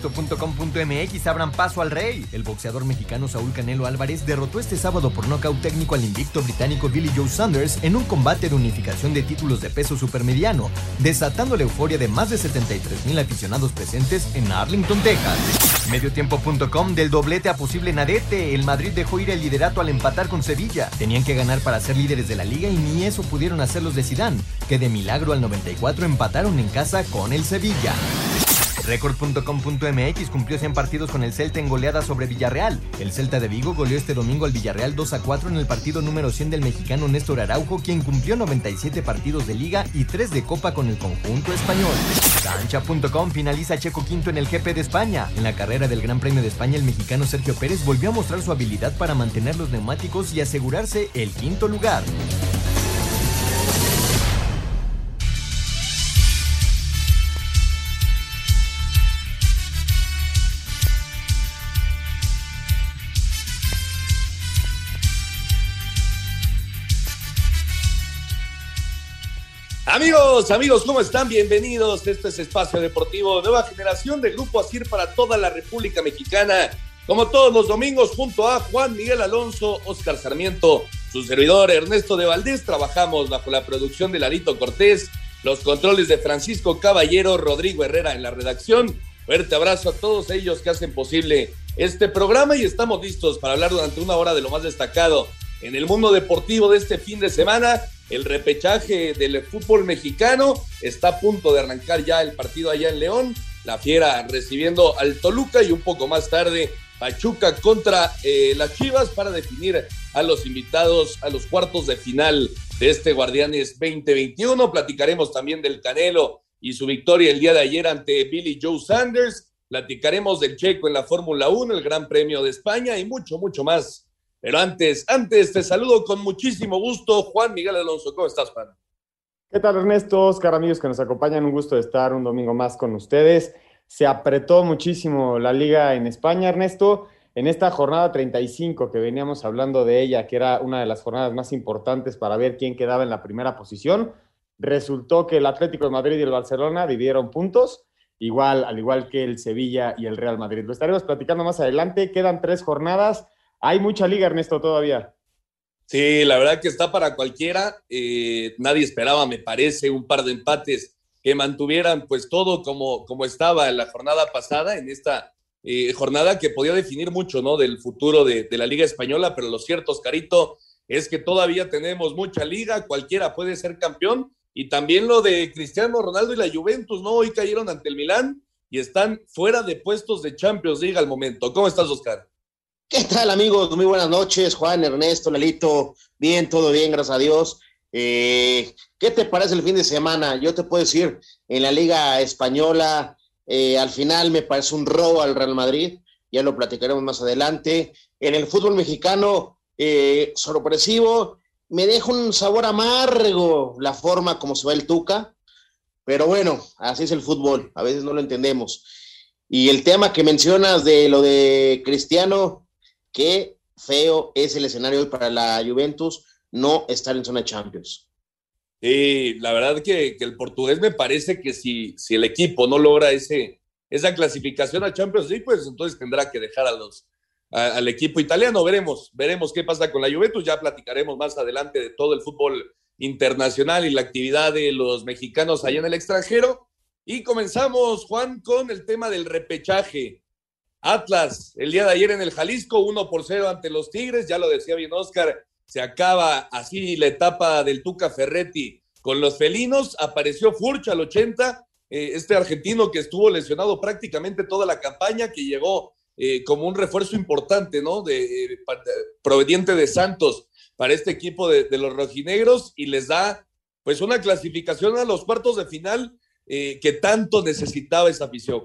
Esto.com.mx abran paso al rey. El boxeador mexicano Saúl Canelo Álvarez derrotó este sábado por nocaut técnico al invicto británico Billy Joe Saunders en un combate de unificación de títulos de peso supermediano, desatando la euforia de más de 73 mil aficionados presentes en Arlington, Texas. Mediotiempo.com del doblete a posible nadete. El Madrid dejó ir el liderato al empatar con Sevilla. Tenían que ganar para ser líderes de la liga y ni eso pudieron hacer los de Zidane, que de milagro al 94 empataron en casa con el Sevilla. Record.com.mx cumplió 100 partidos con el Celta en goleada sobre Villarreal. El Celta de Vigo goleó este domingo al Villarreal 2 a 4 en el partido número 100 del mexicano Néstor Araujo, quien cumplió 97 partidos de liga y 3 de copa con el conjunto español. Cancha.com finaliza Checo Quinto en el GP de España. En la carrera del Gran Premio de España, el mexicano Sergio Pérez volvió a mostrar su habilidad para mantener los neumáticos y asegurarse el quinto lugar. Amigos, amigos, ¿cómo están? Bienvenidos. Este es Espacio Deportivo, nueva generación de Grupo Asir para toda la República Mexicana. Como todos los domingos, junto a Juan Miguel Alonso, Oscar Sarmiento, su servidor Ernesto de Valdés, trabajamos bajo la producción de Larito Cortés, los controles de Francisco Caballero, Rodrigo Herrera en la redacción. Fuerte abrazo a todos ellos que hacen posible este programa y estamos listos para hablar durante una hora de lo más destacado en el mundo deportivo de este fin de semana el repechaje del fútbol mexicano. Está a punto de arrancar ya el partido allá en León. La Fiera recibiendo al Toluca y un poco más tarde Pachuca contra eh, las Chivas para definir a los invitados a los cuartos de final de este Guardianes 2021. Platicaremos también del Canelo y su victoria el día de ayer ante Billy Joe Sanders. Platicaremos del Checo en la Fórmula 1, el Gran Premio de España y mucho, mucho más pero antes, antes te saludo con muchísimo gusto, Juan Miguel Alonso. ¿Cómo estás, Juan? ¿Qué tal, Ernesto? Oscar, amigos que nos acompañan, un gusto de estar un domingo más con ustedes. Se apretó muchísimo la liga en España, Ernesto. En esta jornada 35 que veníamos hablando de ella, que era una de las jornadas más importantes para ver quién quedaba en la primera posición, resultó que el Atlético de Madrid y el Barcelona dividieron puntos, igual, al igual que el Sevilla y el Real Madrid. Lo estaremos platicando más adelante. Quedan tres jornadas hay mucha liga, Ernesto, todavía. Sí, la verdad que está para cualquiera. Eh, nadie esperaba, me parece, un par de empates que mantuvieran pues todo como, como estaba en la jornada pasada, en esta eh, jornada que podía definir mucho, ¿no? Del futuro de, de, la Liga Española, pero lo cierto, Oscarito, es que todavía tenemos mucha liga, cualquiera puede ser campeón, y también lo de Cristiano Ronaldo y la Juventus, ¿no? Hoy cayeron ante el Milán y están fuera de puestos de Champions League al momento. ¿Cómo estás, Oscar? ¿Qué tal amigos? Muy buenas noches, Juan, Ernesto, Lalito. Bien, todo bien, gracias a Dios. Eh, ¿Qué te parece el fin de semana? Yo te puedo decir, en la Liga Española, eh, al final me parece un robo al Real Madrid, ya lo platicaremos más adelante. En el fútbol mexicano, eh, sorpresivo, me deja un sabor amargo la forma como se va el Tuca, pero bueno, así es el fútbol, a veces no lo entendemos. Y el tema que mencionas de lo de Cristiano, qué feo es el escenario para la Juventus no estar en zona Champions. Sí, la verdad que, el portugués me parece que si, si el equipo no logra ese, esa clasificación a Champions League, pues entonces tendrá que dejar a los, al equipo italiano. Veremos, veremos qué pasa con la Juventus. Ya platicaremos más adelante de todo el fútbol internacional y la actividad de los mexicanos allá en el extranjero. Y comenzamos, Juan, con el tema del repechaje. Atlas, el día de ayer en el Jalisco, 1 por 0 ante los Tigres, ya lo decía bien Oscar, se acaba así la etapa del Tuca Ferretti con los felinos, apareció Furch al 80, eh, este argentino que estuvo lesionado prácticamente toda la campaña, que llegó eh, como un refuerzo importante, ¿no? De, eh, proveniente de Santos para este equipo de, de, los rojinegros y les da pues una clasificación a los cuartos de final que tanto necesitaba esa afición,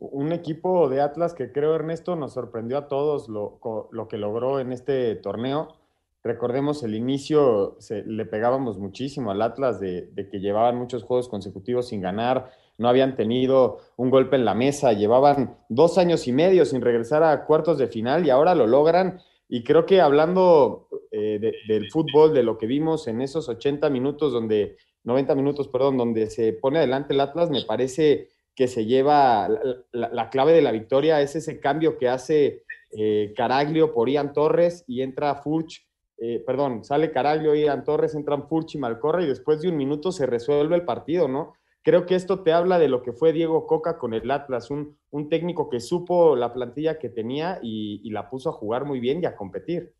un equipo de Atlas que creo, Ernesto, nos sorprendió a todos lo, lo, que logró en este torneo. Recordemos el inicio, le pegábamos muchísimo al Atlas de, que llevaban muchos juegos consecutivos sin ganar, no habían tenido un golpe en la mesa, llevaban dos años y medio sin regresar a cuartos de final y ahora lo logran. Y creo que hablando eh, del fútbol, de lo que vimos en esos 80 minutos, donde 90 minutos, perdón, donde se pone adelante el Atlas, me parece que se lleva la, clave de la victoria, es ese cambio que hace eh, Caraglio por Ian Torres y entra Furch eh, perdón, sale Caraglio, Ian Torres, entran Furchi, Malcorra y después de un minuto se resuelve el partido, ¿no? Creo que esto te habla de lo que fue Diego Coca con el Atlas, un, un técnico que supo la plantilla que tenía y, la puso a jugar muy bien y a competir.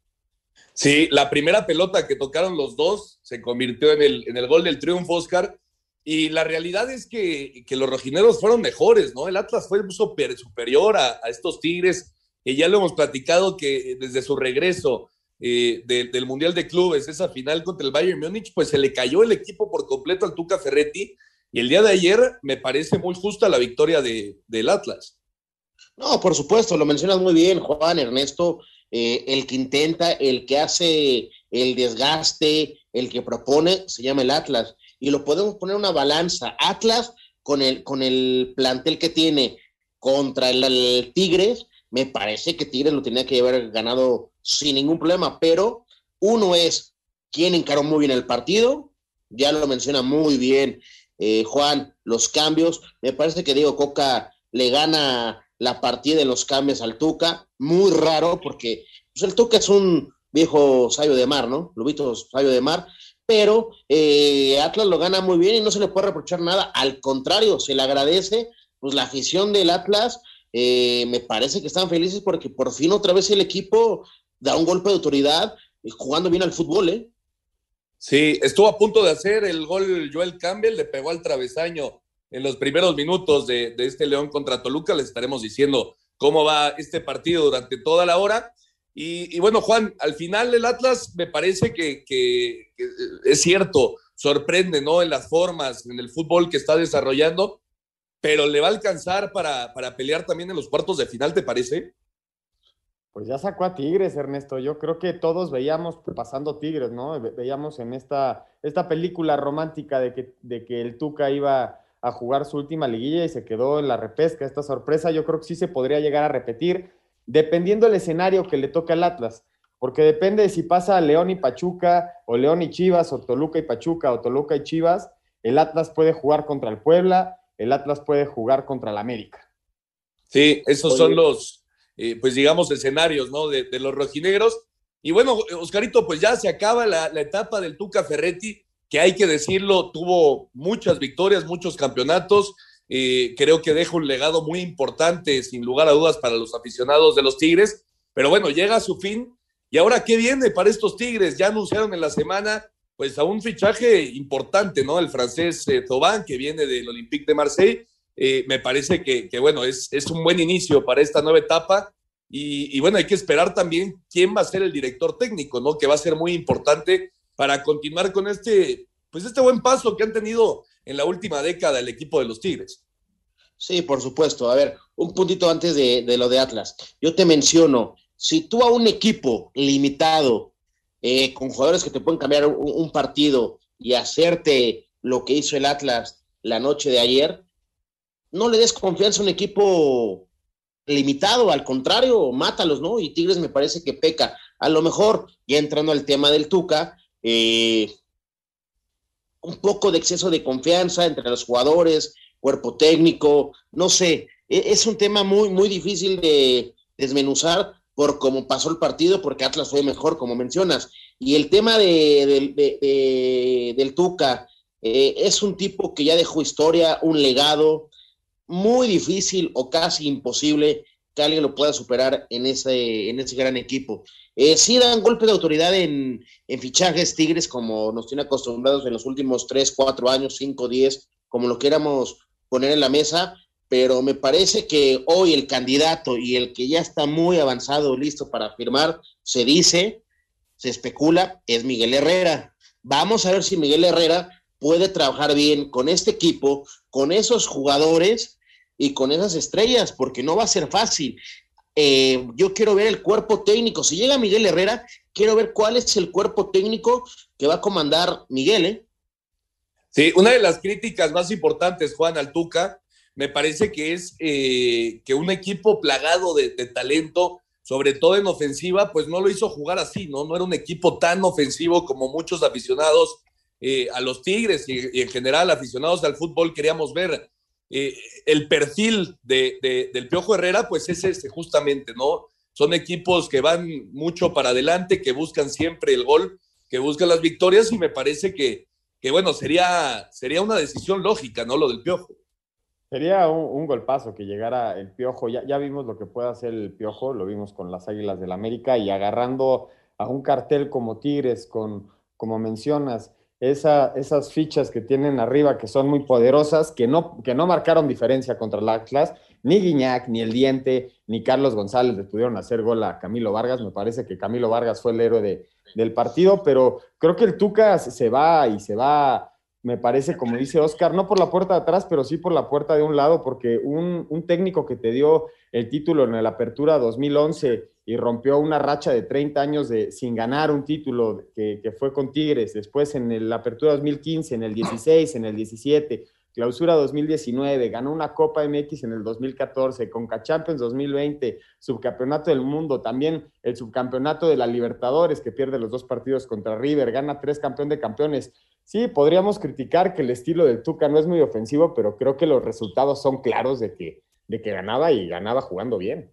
Sí, la primera pelota que tocaron los dos se convirtió en el, en el gol del triunfo, Oscar. Y la realidad es que, que, los rojineros fueron mejores, ¿no? El Atlas fue super, superior a, estos Tigres, que ya lo hemos platicado que desde su regreso eh, del Mundial de Clubes, esa final contra el Bayern Múnich, pues se le cayó el equipo por completo al Tuca Ferretti. Y el día de ayer me parece muy justa la victoria de, del Atlas. No, por supuesto, lo mencionas muy bien, Juan Ernesto. Eh, el que intenta, el que hace el desgaste, el que propone, se llama el Atlas. Y lo podemos poner una balanza. Atlas con el, con el plantel que tiene contra el, Tigres, me parece que Tigres lo tenía que haber ganado sin ningún problema, pero uno es quien encaró muy bien el partido, ya lo menciona muy bien eh, Juan, los cambios, me parece que Diego Coca le gana la partida de los cambios al Tuca, muy raro porque pues, el Tuca es un viejo sabio de mar, ¿no? Lubito sabio de mar, pero eh, Atlas lo gana muy bien y no se le puede reprochar nada, al contrario, se le agradece pues la afición del Atlas, eh, me parece que están felices porque por fin otra vez el equipo da un golpe de autoridad jugando bien al fútbol, ¿eh? Sí, estuvo a punto de hacer el gol Joel Campbell, le pegó al travesaño en los primeros minutos de, este León contra Toluca. Les estaremos diciendo cómo va este partido durante toda la hora. Y, bueno, Juan, al final el Atlas me parece que, es cierto, sorprende, ¿no? En las formas, en el fútbol que está desarrollando, pero le va a alcanzar para, para pelear también en los cuartos de final, ¿te parece? Pues ya sacó a Tigres, Ernesto. Yo creo que todos veíamos pasando Tigres, ¿no? Veíamos en esta, esta película romántica de que, de que el Tuca iba a jugar su última liguilla y se quedó en la repesca. Esta sorpresa yo creo que sí se podría llegar a repetir, dependiendo del escenario que le toque al Atlas. Porque depende de si pasa León y Pachuca, o León y Chivas, o Toluca y Pachuca, o Toluca y Chivas, el Atlas puede jugar contra el Puebla, el Atlas puede jugar contra el América. Sí, esos son los, eh, pues digamos, escenarios, ¿no? De, los rojinegros. Y bueno, Oscarito, pues ya se acaba la, etapa del Tuca Ferretti, que hay que decirlo, tuvo muchas victorias, muchos campeonatos. Eh, creo que deja un legado muy importante, sin lugar a dudas, para los aficionados de los Tigres. Pero bueno, llega a su fin. ¿Y ahora qué viene para estos Tigres? Ya anunciaron en la semana, pues, a un fichaje importante, ¿no? El francés eh, que viene del Olympique de Marseille eh, me parece que, bueno, es, es, un buen inicio para esta nueva etapa. Y, bueno, hay que esperar también quién va a ser el director técnico, ¿no? Que va a ser muy importante para continuar con este, pues este buen paso que han tenido en la última década el equipo de los Tigres. Sí, por supuesto. A ver, un puntito antes de, lo de Atlas. Yo te menciono, si tú a un equipo limitado, eh, con jugadores que te pueden cambiar un partido y hacerte lo que hizo el Atlas la noche de ayer, no le des confianza a un equipo limitado, al contrario, mátalos, ¿no? Y Tigres me parece que peca. A lo mejor, ya entrando al tema del Tuca, eh, un poco de exceso de confianza entre los jugadores, cuerpo técnico, no sé, e, es un tema muy, muy difícil de desmenuzar por cómo pasó el partido, porque Atlas fue mejor, como mencionas. Y el tema de, del Tuca, eh, es un tipo que ya dejó historia, un legado, muy difícil o casi imposible que alguien lo pueda superar en ese, en ese gran equipo. Eh, sí dan golpe de autoridad en, fichajes Tigres, como nos tiene acostumbrados en los últimos 3, 4 años, 5, 10, como lo queramos poner en la mesa, pero me parece que hoy el candidato y el que ya está muy avanzado, listo para firmar, se dice, se especula, es Miguel Herrera. Vamos a ver si Miguel Herrera puede trabajar bien con este equipo, con esos jugadores y con esas estrellas, porque no va a ser fácil. eh, yo quiero ver el cuerpo técnico. Si llega Miguel Herrera, quiero ver cuál es el cuerpo técnico que va a comandar Miguel. ¿eh? Sí, una de las críticas más importantes, Juan Altuca, me parece que es eh, que un equipo plagado de, talento, sobre todo en ofensiva, pues no lo hizo jugar así, ¿no? No era un equipo tan ofensivo como muchos aficionados eh, a los Tigres y, en general aficionados al fútbol queríamos ver. Eh, el perfil de, del Piojo Herrera, pues es ese justamente, ¿no? Son equipos que van mucho para adelante, que buscan siempre el gol, que buscan las victorias y me parece que, que bueno, sería, sería una decisión lógica, ¿no? Lo del Piojo. Sería un, golpazo que llegara el Piojo. Ya, ya vimos lo que puede hacer el Piojo, lo vimos con las Águilas del América y agarrando a un cartel como Tigres, con, como mencionas, esa, esas fichas que tienen arriba que son muy poderosas, que no, que no marcaron diferencia contra el Atlas, ni Guiñac, ni El Diente, ni Carlos González le pudieron hacer gol a Camilo Vargas. Me parece que Camilo Vargas fue el héroe de, del partido, pero creo que el Tuca se va y se va me parece, como dice Oscar, no por la puerta de atrás, pero sí por la puerta de un lado, porque un, técnico que te dio el título en la Apertura 2011 y rompió una racha de 30 años de, sin ganar un título que, fue con Tigres, después en la Apertura 2015, en el 16, en el 17, Clausura 2019, ganó una Copa MX en el 2014, Conca Champions 2020, Subcampeonato del Mundo, también el Subcampeonato de la Libertadores, que pierde los dos partidos contra River, gana tres campeón de campeones Sí, podríamos criticar que el estilo del Tuca no es muy ofensivo, pero creo que los resultados son claros de que, de que ganaba y ganaba jugando bien.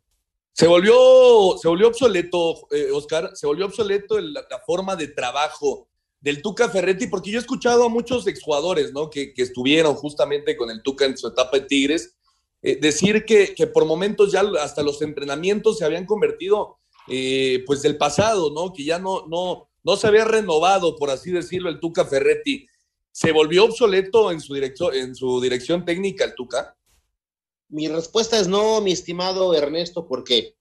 Se volvió, se volvió obsoleto, eh, Oscar, se volvió obsoleto la, forma de trabajo del Tuca Ferretti, porque yo he escuchado a muchos exjugadores, ¿no? Que, que estuvieron justamente con el Tuca en su etapa de Tigres, eh, decir que, que, por momentos ya hasta los entrenamientos se habían convertido, eh, pues, del pasado, ¿no? Que ya no, no, no se había renovado, por así decirlo, el Tuca Ferretti. ¿Se volvió obsoleto en su, en su dirección técnica el Tuca? Mi respuesta es no, mi estimado Ernesto, ¿por qué?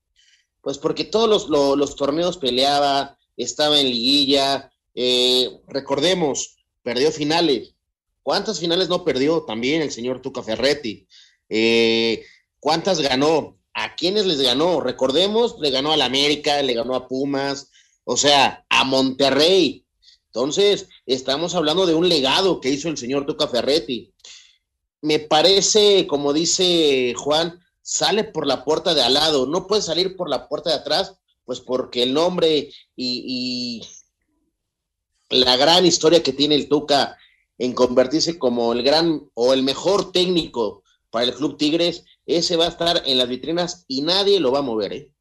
Pues porque todos los, torneos peleaba, estaba en liguilla, eh, recordemos, perdió finales. ¿Cuántas finales no perdió también el señor Tuca Ferretti? Eh, ¿Cuántas ganó? ¿A quiénes les ganó? Recordemos, le ganó al América, le ganó a Pumas, o sea, a Monterrey. Entonces, estamos hablando de un legado que hizo el señor Tuca Ferretti. Me parece, como dice Juan, sale por la puerta de al lado, no puede salir por la puerta de atrás, pues porque el nombre y, la gran historia que tiene el Tuca en convertirse como el gran o el mejor técnico para el Club Tigres, ese va a estar en las vitrinas y nadie lo va a mover. ¿eh?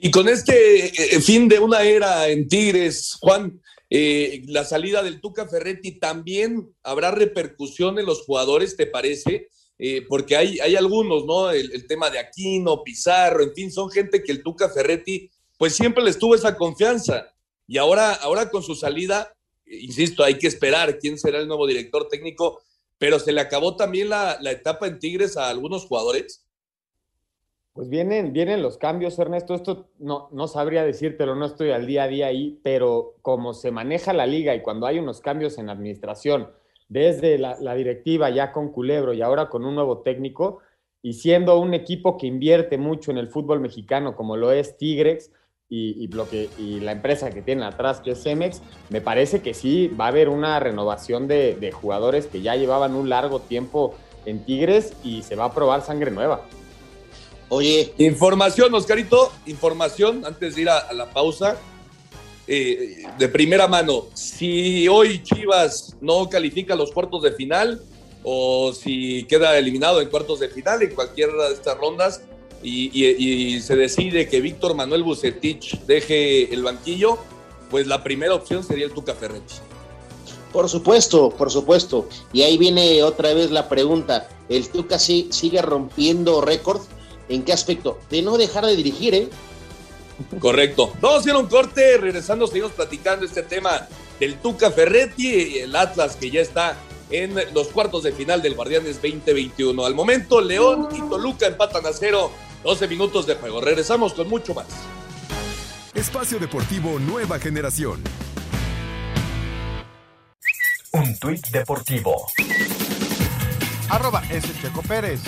Y con este eh, fin de una era en Tigres, Juan, eh, la salida del Tuca Ferretti también habrá repercusión en los jugadores, ¿te parece? Eh, porque hay, hay algunos, ¿no? El, tema de Aquino, Pizarro, en fin, son gente que el Tuca Ferretti, pues siempre les tuvo esa confianza. Y ahora, ahora con su salida, insisto, hay que esperar quién será el nuevo director técnico, pero se le acabó también la, la etapa en Tigres a algunos jugadores. Pues vienen, vienen los cambios, Ernesto. Esto no, no sabría decírtelo, no estoy al día a día ahí, pero como se maneja la liga y cuando hay unos cambios en administración, desde la, directiva ya con Culebro y ahora con un nuevo técnico, y siendo un equipo que invierte mucho en el fútbol mexicano, como lo es Tigrex y, y, la empresa que tiene atrás, que es Cemex, me parece que sí va a haber una renovación de, de jugadores que ya llevaban un largo tiempo en Tigres y se va a probar sangre nueva. Oye. Información, Oscarito, información antes de ir a, la pausa. Eh, de primera mano, si hoy Chivas no califica los cuartos de final o si queda eliminado en cuartos de final en cualquiera de estas rondas y, se decide que Víctor Manuel Bucetich deje el banquillo, pues la primera opción sería el Tuca Ferretti. Por supuesto, por supuesto. Y ahí viene otra vez la pregunta. ¿El Tuca sigue rompiendo récords? ¿En qué aspecto? De no dejar de dirigir, ¿eh? Correcto. Vamos a hacer un corte, regresando seguimos platicando este tema del Tuca Ferretti y el Atlas que ya está en los cuartos de final del Guardianes 2021. Al momento, León y Toluca empatan a cero, 12 minutos de juego. Regresamos con mucho más. Espacio Deportivo Nueva Generación. Un tuit deportivo. Arroba Checo Pérez.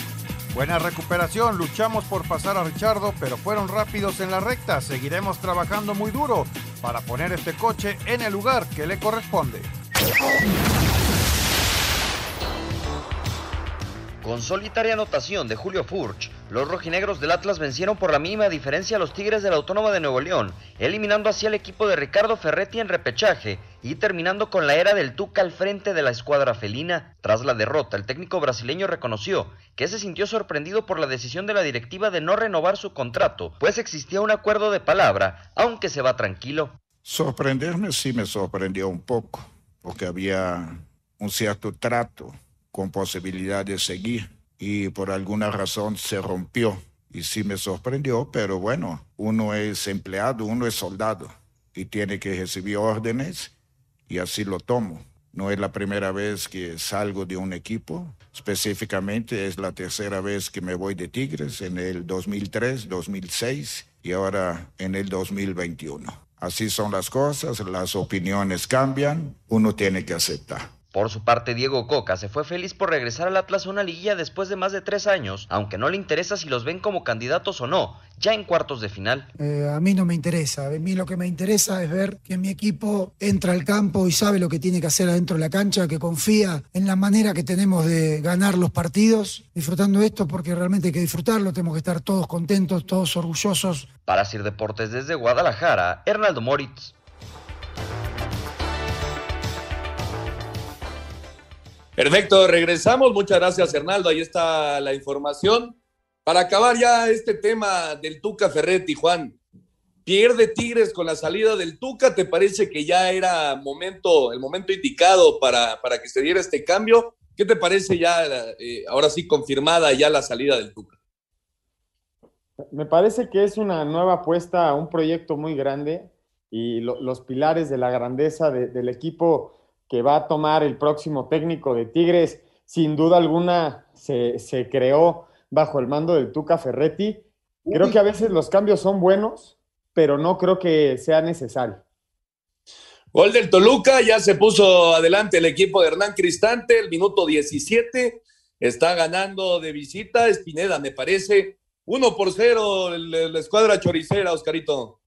Buena recuperación, luchamos por pasar a Richardo, pero fueron rápidos en la recta. Seguiremos trabajando muy duro para poner este coche en el lugar que le corresponde. Con solitaria anotación de Julio Furch, los rojinegros del Atlas vencieron por la mínima diferencia a los Tigres de la Autónoma de Nuevo León, eliminando así al equipo de Ricardo Ferretti en repechaje y terminando con la era del Tuca al frente de la escuadra felina. Tras la derrota, el técnico brasileño reconoció que se sintió sorprendido por la decisión de la directiva de no renovar su contrato, pues existía un acuerdo de palabra, aunque se va tranquilo. Sorprenderme sí me sorprendió un poco, porque había un cierto trato con posibilidad de seguir y por alguna razón se rompió. Y sí me sorprendió, pero bueno, uno es empleado, uno es soldado y tiene que recibir órdenes y así lo tomo. No es la primera vez que salgo de un equipo, específicamente es la tercera vez que me voy de Tigres en el 2003, 2006 y ahora en el 2021. Así son las cosas, las opiniones cambian, uno tiene que aceptar. Por su parte, Diego Coca se fue feliz por regresar al Atlas a una liguilla después de más de tres años, aunque no le interesa si los ven como candidatos o no, ya en cuartos de final. Eh, a mí no me interesa, a mí lo que me interesa es ver que mi equipo entra al campo y sabe lo que tiene que hacer adentro de la cancha, que confía en la manera que tenemos de ganar los partidos, disfrutando esto porque realmente hay que disfrutarlo, tenemos que estar todos contentos, todos orgullosos. Para Sir Deportes desde Guadalajara, Hernaldo Moritz. Perfecto, regresamos. Muchas gracias, Hernaldo. Ahí está la información. Para acabar ya este tema del Tuca Ferretti, Juan, pierde Tigres con la salida del Tuca. ¿Te parece que ya era momento, el momento indicado para, para que se diera este cambio? ¿Qué te parece ya, eh, ahora sí, confirmada ya la salida del Tuca? Me parece que es una nueva apuesta un proyecto muy grande y lo, los pilares de la grandeza de, del equipo que va a tomar el próximo técnico de Tigres, sin duda alguna se, se creó bajo el mando del Tuca Ferretti. Creo que a veces los cambios son buenos, pero no creo que sea necesario. Gol del Toluca, ya se puso adelante el equipo de Hernán Cristante, el minuto 17, está ganando de visita Espineda, me parece. 1 por 0 la escuadra choricera, Oscarito.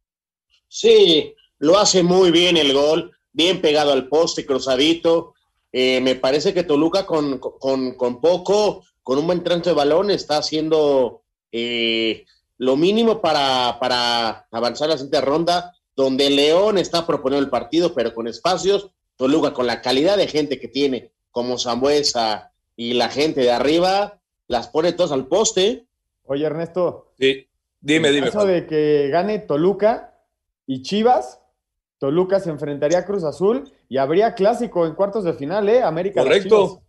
Sí, lo hace muy bien el gol bien pegado al poste, cruzadito. Eh, me parece que Toluca con, con, con, poco, con un buen trance de balón, está haciendo eh, lo mínimo para, para avanzar a la siguiente ronda, donde León está proponiendo el partido, pero con espacios. Toluca, con la calidad de gente que tiene, como Zambuesa y la gente de arriba, las pone todas al poste. Oye, Ernesto. Sí, dime, en dime. caso de que gane Toluca y Chivas, Toluca se enfrentaría a Cruz Azul y habría clásico en cuartos de final, ¿eh? América. Correcto,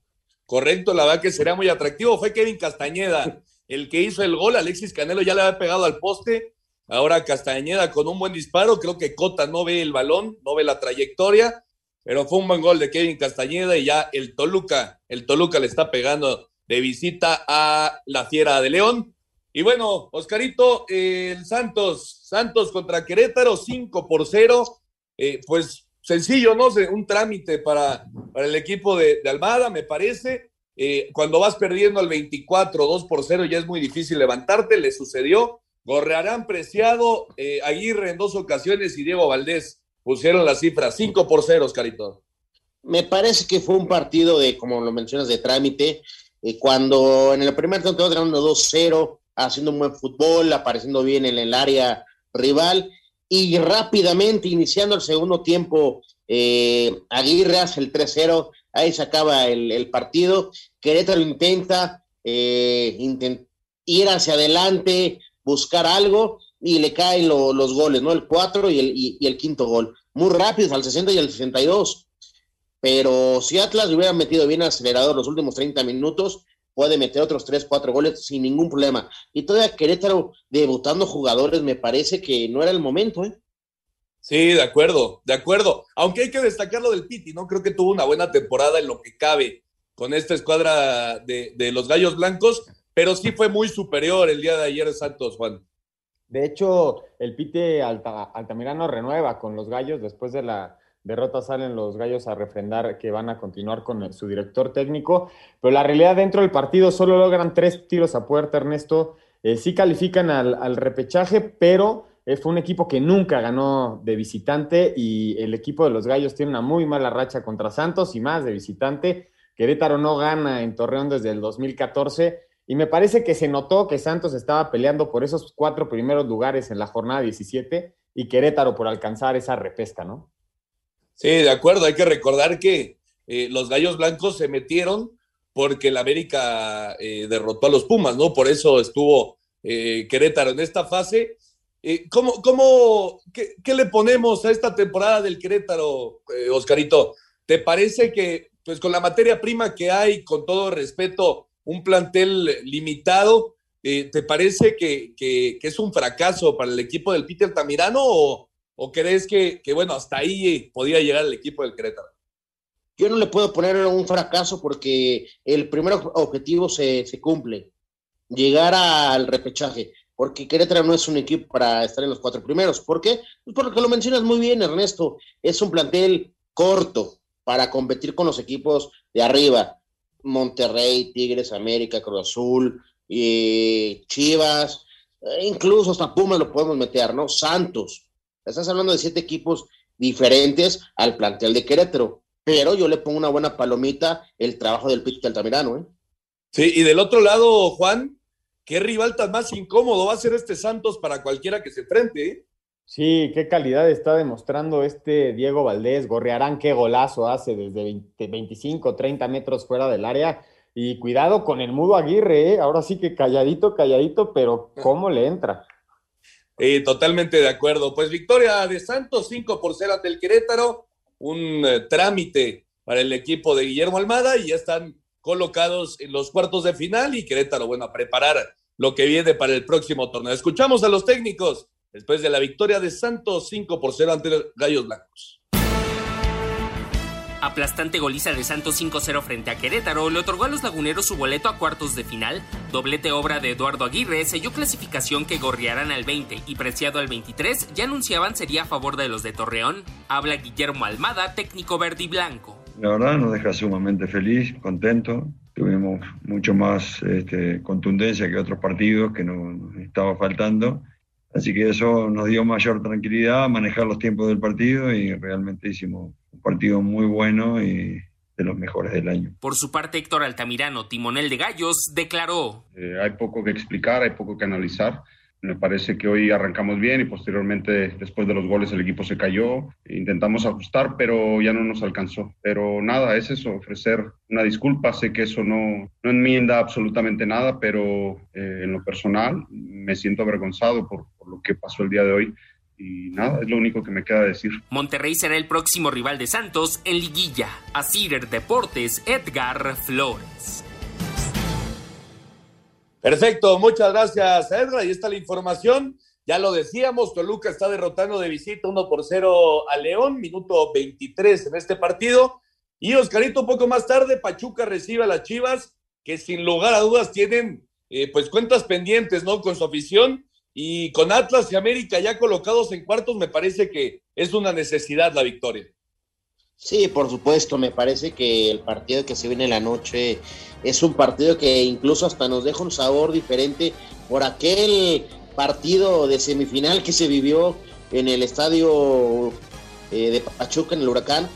correcto, la verdad que sería muy atractivo. Fue Kevin Castañeda el que hizo el gol, Alexis Canelo ya le había pegado al poste, ahora Castañeda con un buen disparo, creo que Cota no ve el balón, no ve la trayectoria, pero fue un buen gol de Kevin Castañeda y ya el Toluca, el Toluca le está pegando de visita a la Fiera de León. Y bueno, Oscarito, el Santos, Santos contra Querétaro, 5 por 0 eh, pues sencillo, ¿no? Un trámite para, para el equipo de, Almada, me parece. Eh, cuando vas perdiendo al 24, 2 por 0, ya es muy difícil levantarte, le sucedió. Gorrearán Preciado, eh, Aguirre en dos ocasiones y Diego Valdés pusieron la cifra 5 por 0, Oscarito. Me parece que fue un partido de, como lo mencionas, de trámite. Eh, cuando en el primer tiempo ganando 2-0, haciendo un buen fútbol, apareciendo bien en el área rival y rápidamente, iniciando el segundo tiempo, eh, Aguirre hace el 3-0, ahí se acaba el, partido. Querétaro intenta eh, intent, ir hacia adelante, buscar algo y le caen lo, los goles, ¿no? El 4 y el, y, y el quinto gol. Muy rápidos, al 60 y al 62. Pero si Atlas hubiera metido bien acelerador los últimos 30 minutos, puede meter otros 3, 4 goles sin ningún problema. Y todavía Querétaro debutando jugadores, me parece que no era el momento, ¿eh? Sí, de acuerdo, de acuerdo. Aunque hay que destacar lo del Piti, ¿no? Creo que tuvo una buena temporada en lo que cabe con esta escuadra de, de los Gallos Blancos, pero sí fue muy superior el día de ayer Santos, Juan. De hecho, el Pite Alta, Altamirano renueva con los Gallos después de la, derrota salen los gallos a refrendar que van a continuar con su director técnico, pero la realidad dentro del partido solo logran tres tiros a puerta, Ernesto. Eh, sí califican al, repechaje, pero eh, fue un equipo que nunca ganó de visitante y el equipo de los gallos tiene una muy mala racha contra Santos y más de visitante. Querétaro no gana en Torreón desde el 2014 y me parece que se notó que Santos estaba peleando por esos cuatro primeros lugares en la jornada 17 y Querétaro por alcanzar esa repesca, ¿no? Sí, de acuerdo. Hay que recordar que eh, los Gallos Blancos se metieron porque el América eh, derrotó a los Pumas, ¿no? Por eso estuvo eh, Querétaro en esta fase. ¿Cómo, cómo qué, qué, le ponemos a esta temporada del Querétaro, Oscarito? ¿Te parece que, pues con la materia prima que hay, con todo respeto, un plantel limitado, ¿te parece que, que, que, es un fracaso para el equipo del Peter Tamirano o, ¿O crees que, bueno, hasta ahí podía llegar el equipo del Querétaro? Yo no le puedo poner un fracaso porque el primer objetivo se, cumple, llegar al repechaje, porque Querétaro no es un equipo para estar en los cuatro primeros. ¿Por qué? Pues porque lo mencionas muy bien, Ernesto, es un plantel corto para competir con los equipos de arriba, Monterrey, Tigres, América, Cruz Azul, eh, Chivas, e incluso hasta Pumas lo podemos meter, ¿no? Santos. Estás hablando de siete equipos diferentes al plantel de Querétaro, pero yo le pongo una buena palomita el trabajo del Pito Altamirano. ¿eh? Sí, y del otro lado, Juan, ¿qué rival tan más incómodo va a ser este Santos para cualquiera que se enfrente? Eh? Sí, qué calidad está demostrando este Diego Valdés. Gorrearán qué golazo hace desde 25, 30 metros fuera del área. Y cuidado con el mudo Aguirre, ¿eh? ahora sí que calladito, calladito, pero ¿cómo le entra? Totalmente de acuerdo. Pues victoria de Santos, 5 por 0 ante el Querétaro, un eh, trámite para el equipo de Guillermo Almada y ya están colocados en los cuartos de final y Querétaro, bueno, a preparar lo que viene para el próximo torneo. Escuchamos a los técnicos después de la victoria de Santos, 5 por 0 ante Gallos Blancos. Aplastante goliza de Santos 5-0 frente a Querétaro le otorgó a los laguneros su boleto a cuartos de final. Doblete obra de Eduardo Aguirre selló clasificación que gorriarán al 20 y Preciado al 23 ya anunciaban sería a favor de los de Torreón. Habla Guillermo Almada, técnico verde y blanco. La verdad nos deja sumamente feliz, contento. Tuvimos mucho más este, contundencia que otros partidos que nos estaba faltando. Así que eso nos dio mayor tranquilidad, manejar los tiempos del partido y realmente hicimos partido muy bueno y de los mejores del año. Por su parte, Héctor Altamirano, timonel de Gallos, declaró. Eh, hay poco que explicar, hay poco que analizar. Me parece que hoy arrancamos bien y posteriormente, después de los goles, el equipo se cayó. Intentamos ajustar, pero ya no nos alcanzó. Pero nada, es eso, ofrecer una disculpa. Sé que eso no, no enmienda absolutamente nada, pero eh, en lo personal me siento avergonzado por, por lo que pasó el día de hoy y nada, es lo único que me queda decir. Monterrey será el próximo rival de Santos en liguilla. Cider Deportes, Edgar Flores. Perfecto, muchas gracias Edgar. Ahí está la información. Ya lo decíamos, Toluca está derrotando de visita 1 por 0 a León, minuto 23 en este partido. Y Oscarito, un poco más tarde, Pachuca recibe a las Chivas, que sin lugar a dudas tienen eh, pues cuentas pendientes, ¿no? Con su afición y con Atlas y América ya colocados en cuartos, me parece que es una necesidad la victoria. Sí, por supuesto, me parece que el partido que se viene en la noche es un partido que incluso hasta nos deja un sabor diferente por aquel partido de semifinal que se vivió en el estadio eh, de Pachuca en el Huracán,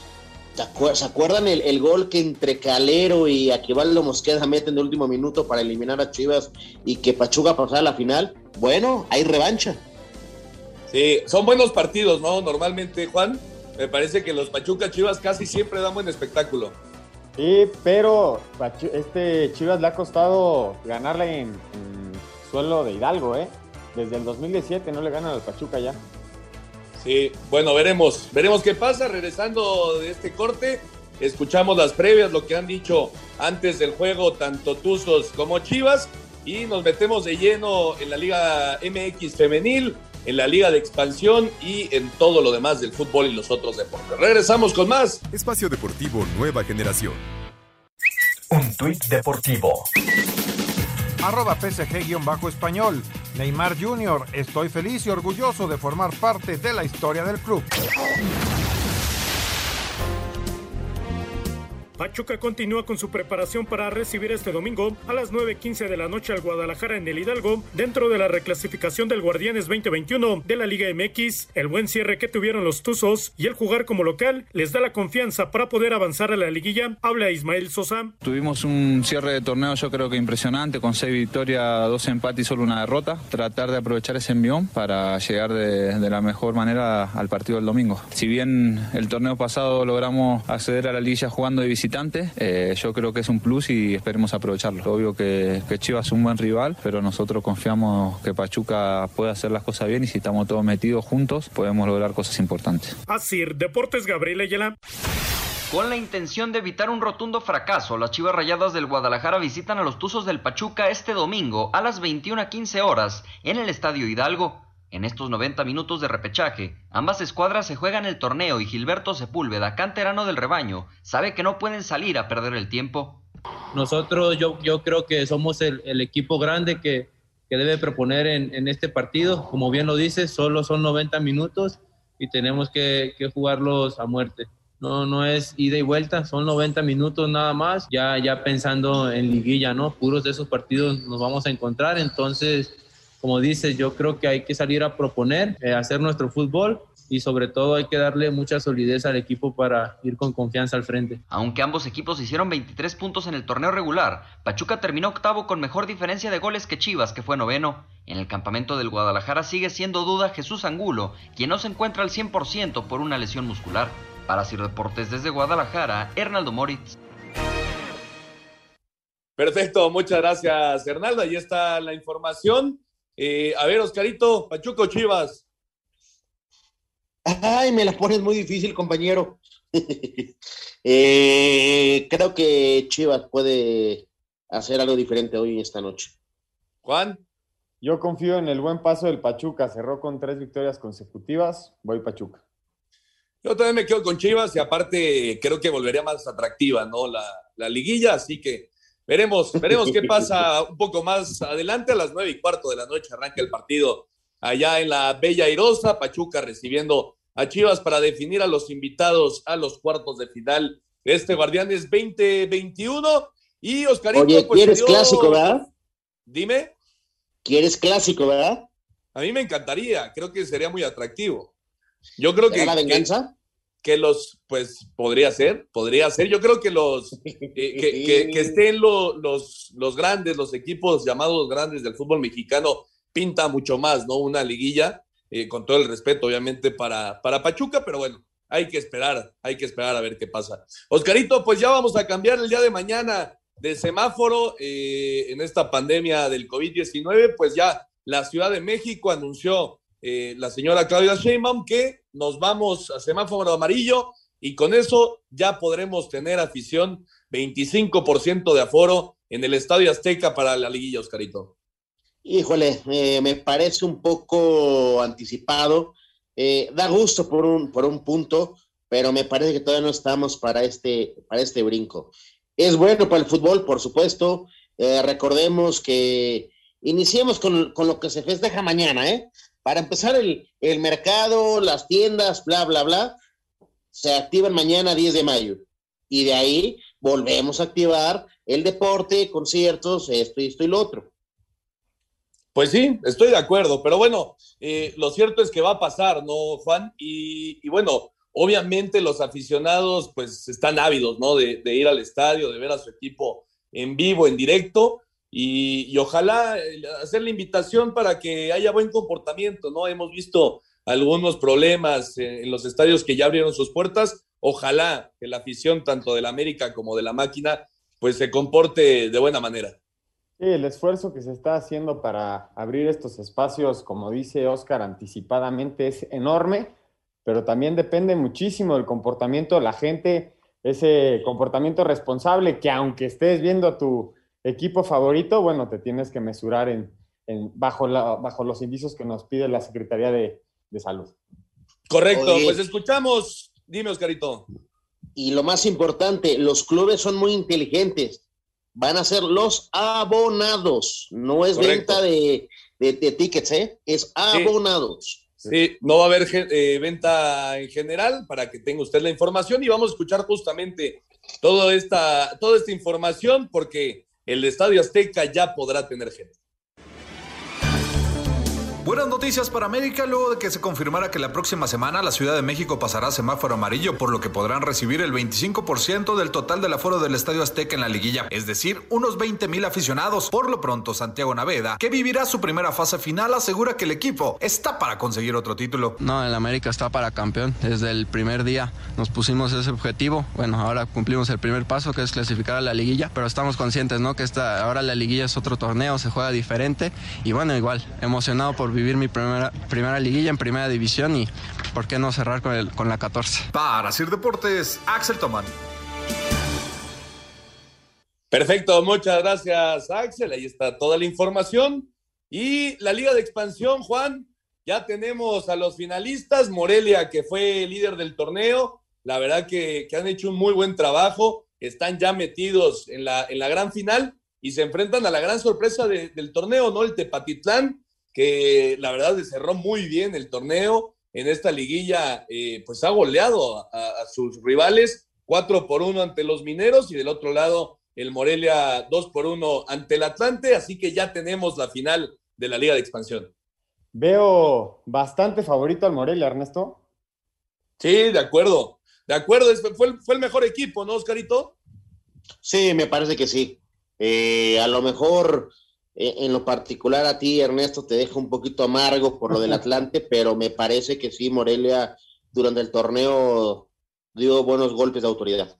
¿Se acuerdan el, gol que entre Calero y Aquivaldo Mosqueda meten de último minuto para eliminar a Chivas y que Pachuca pasara a la final? Bueno, hay revancha. Sí, son buenos partidos, ¿no? Normalmente, Juan, me parece que los Pachuca Chivas casi siempre dan buen espectáculo. Sí, pero este Chivas le ha costado ganarle en, en suelo de Hidalgo, ¿eh? Desde el 2017 no le ganan al Pachuca ya. Sí, bueno, veremos, veremos qué pasa. Regresando de este corte, escuchamos las previas, lo que han dicho antes del juego, tanto Tuzos como Chivas, y nos metemos de lleno en la Liga MX femenil, en la Liga de Expansión y en todo lo demás del fútbol y los otros deportes. Regresamos con más. Espacio Deportivo Nueva Generación. Un tuit deportivo arroba PSG-español. Neymar Jr., estoy feliz y orgulloso de formar parte de la historia del club. Pachuca continúa con su preparación para recibir este domingo a las 9.15 de la noche al Guadalajara en el Hidalgo, dentro de la reclasificación del Guardianes 2021 de la Liga MX. El buen cierre que tuvieron los Tuzos y el jugar como local les da la confianza para poder avanzar a la liguilla. Habla Ismael Sosa. Tuvimos un cierre de torneo yo creo que impresionante, con seis victorias, dos empates y solo una derrota. Tratar de aprovechar ese envión para llegar de, la mejor manera al partido del domingo. Si bien el torneo pasado logramos acceder a la liguilla jugando de eh, yo creo que es un plus y esperemos aprovecharlo. Obvio que, que, Chivas es un buen rival, pero nosotros confiamos que Pachuca puede hacer las cosas bien y si estamos todos metidos juntos podemos lograr cosas importantes. Así, Deportes Gabriel Ayala. Con la intención de evitar un rotundo fracaso, las Chivas Rayadas del Guadalajara visitan a los Tuzos del Pachuca este domingo a las 21:15 horas en el Estadio Hidalgo. En estos 90 minutos de repechaje, ambas escuadras se juegan el torneo y Gilberto Sepúlveda, canterano del rebaño, sabe que no pueden salir a perder el tiempo. Nosotros yo, yo creo que somos el, equipo grande que, que debe proponer en, en, este partido. Como bien lo dices, solo son 90 minutos y tenemos que, que, jugarlos a muerte. No, no es ida y vuelta, son 90 minutos nada más, ya, ya pensando en liguilla, ¿no? Puros de esos partidos nos vamos a encontrar, entonces como dices, yo creo que hay que salir a proponer, eh, hacer nuestro fútbol y sobre todo hay que darle mucha solidez al equipo para ir con confianza al frente. Aunque ambos equipos hicieron 23 puntos en el torneo regular, Pachuca terminó octavo con mejor diferencia de goles que Chivas, que fue noveno. En el campamento del Guadalajara sigue siendo duda Jesús Angulo, quien no se encuentra al 100% por una lesión muscular. Para Sir Deportes desde Guadalajara, Hernaldo Moritz. Perfecto, muchas gracias Hernaldo. Ahí está la información. Eh, a ver, Oscarito, Pachuco Chivas. Ay, me la pones muy difícil, compañero. eh, creo que Chivas puede hacer algo diferente hoy esta noche. Juan. Yo confío en el buen paso del Pachuca. Cerró con tres victorias consecutivas. Voy Pachuca. Yo también me quedo con Chivas y aparte creo que volvería más atractiva, ¿no? La, la liguilla, así que Veremos, veremos qué pasa un poco más adelante. A las nueve y cuarto de la noche arranca el partido allá en la Bella Airosa, Pachuca recibiendo a Chivas para definir a los invitados a los cuartos de final de este Guardianes 2021. Y Oscarito, Oye, pues, ¿quieres dio... clásico, verdad? Dime. ¿Quieres clásico, verdad? A mí me encantaría, creo que sería muy atractivo. Yo creo que. la venganza? Que, los, pues podría ser, podría ser. Yo creo que los, eh, que, que, que, estén lo, los, los grandes, los equipos llamados grandes del fútbol mexicano, pinta mucho más, ¿no? Una liguilla, eh, con todo el respeto, obviamente, para, para Pachuca, pero bueno, hay que esperar, hay que esperar a ver qué pasa. Oscarito, pues ya vamos a cambiar el día de mañana de semáforo eh, en esta pandemia del COVID-19, pues ya la Ciudad de México anunció eh, la señora Claudia Sheinbaum que nos vamos a semáforo amarillo y con eso ya podremos tener afición 25% de aforo en el Estadio Azteca para la liguilla, Oscarito. Híjole, me parece un poco anticipado. Eh, da gusto por un, por un punto, pero me parece que todavía no estamos para este, para este brinco. Es bueno para el fútbol, por supuesto. Eh, recordemos que iniciemos con, con, lo que se festeja mañana, ¿eh? Para empezar el, el, mercado, las tiendas, bla, bla, bla, se activan mañana 10 de mayo. Y de ahí volvemos a activar el deporte, conciertos, esto y esto y lo otro. Pues sí, estoy de acuerdo, pero bueno, eh, lo cierto es que va a pasar, ¿no, Juan? Y, bueno, obviamente los aficionados pues están ávidos, ¿no? De, ir al estadio, de ver a su equipo en vivo, en directo, y, ojalá eh, hacer la invitación para que haya buen comportamiento, ¿no? Hemos visto algunos problemas en, en los estadios que ya abrieron sus puertas, ojalá que la afición tanto de la América como de la máquina pues se comporte de buena manera. Sí, el esfuerzo que se está haciendo para abrir estos espacios, como dice Oscar, anticipadamente es enorme, pero también depende muchísimo del comportamiento de la gente, ese comportamiento responsable que aunque estés viendo a tu equipo favorito, bueno, te tienes que mesurar en, en bajo, la, bajo los indicios que nos pide la Secretaría de, de Salud. Correcto, Oye. pues escuchamos. Dime, Oscarito. Y lo más importante, los clubes son muy inteligentes van a ser los abonados. No es Correcto. venta de, de, de, tickets, ¿eh? es abonados. Sí, sí. no va a haber eh, venta en general para que tenga usted la información y vamos a escuchar justamente toda esta, toda esta información porque el Estadio Azteca ya podrá tener gente. Buenas noticias para América luego de que se confirmara que la próxima semana la Ciudad de México pasará a semáforo amarillo, por lo que podrán recibir el 25% del total del aforo del Estadio Azteca en la liguilla, es decir, unos 20 mil aficionados. Por lo pronto, Santiago Naveda, que vivirá su primera fase final, asegura que el equipo está para conseguir otro título. No, el América está para campeón. Desde el primer día nos pusimos ese objetivo. Bueno, ahora cumplimos el primer paso, que es clasificar a la liguilla, pero estamos conscientes, ¿no? Que esta, ahora la liguilla es otro torneo, se juega diferente y bueno, igual, emocionado por vivir mi primera, primera liguilla en primera división y por qué no cerrar con, el, con la 14. Para Sir Deportes, Axel Tomán. Perfecto, muchas gracias Axel. Ahí está toda la información. Y la Liga de Expansión, Juan, ya tenemos a los finalistas. Morelia, que fue líder del torneo. La verdad que, que han hecho un muy buen trabajo. Están ya metidos en la, en la gran final y se enfrentan a la gran sorpresa de, del torneo, ¿no? El Tepatitlán, que la verdad se cerró muy bien el torneo en esta liguilla, eh, pues ha goleado a, a, sus rivales 4 por 1 ante los mineros y del otro lado el Morelia 2 por 1 ante el Atlante, así que ya tenemos la final de la Liga de Expansión. Veo bastante favorito al Morelia, Ernesto. Sí, de acuerdo, de acuerdo, fue el, fue el mejor equipo, ¿no, Oscarito? Sí, me parece que sí. Eh, a lo mejor en lo particular a ti, Ernesto, te deja un poquito amargo por lo del Atlante, pero me parece que sí, Morelia durante el torneo dio buenos golpes de autoridad.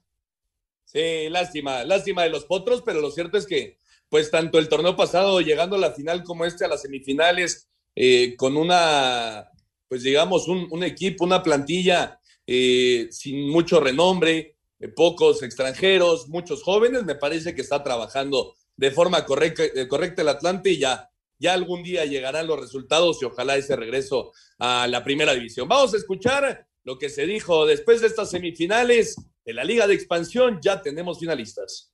Sí, lástima, lástima de los potros, pero lo cierto es que, pues tanto el torneo pasado llegando a la final como este a las semifinales, eh, con una, pues digamos, un, un equipo, una plantilla eh, sin mucho renombre, eh, pocos extranjeros, muchos jóvenes, me parece que está trabajando de forma correcta, correcta el Atlante y ya, ya algún día llegarán los resultados y ojalá ese regreso a la primera división. Vamos a escuchar lo que se dijo después de estas semifinales de la Liga de Expansión. Ya tenemos finalistas.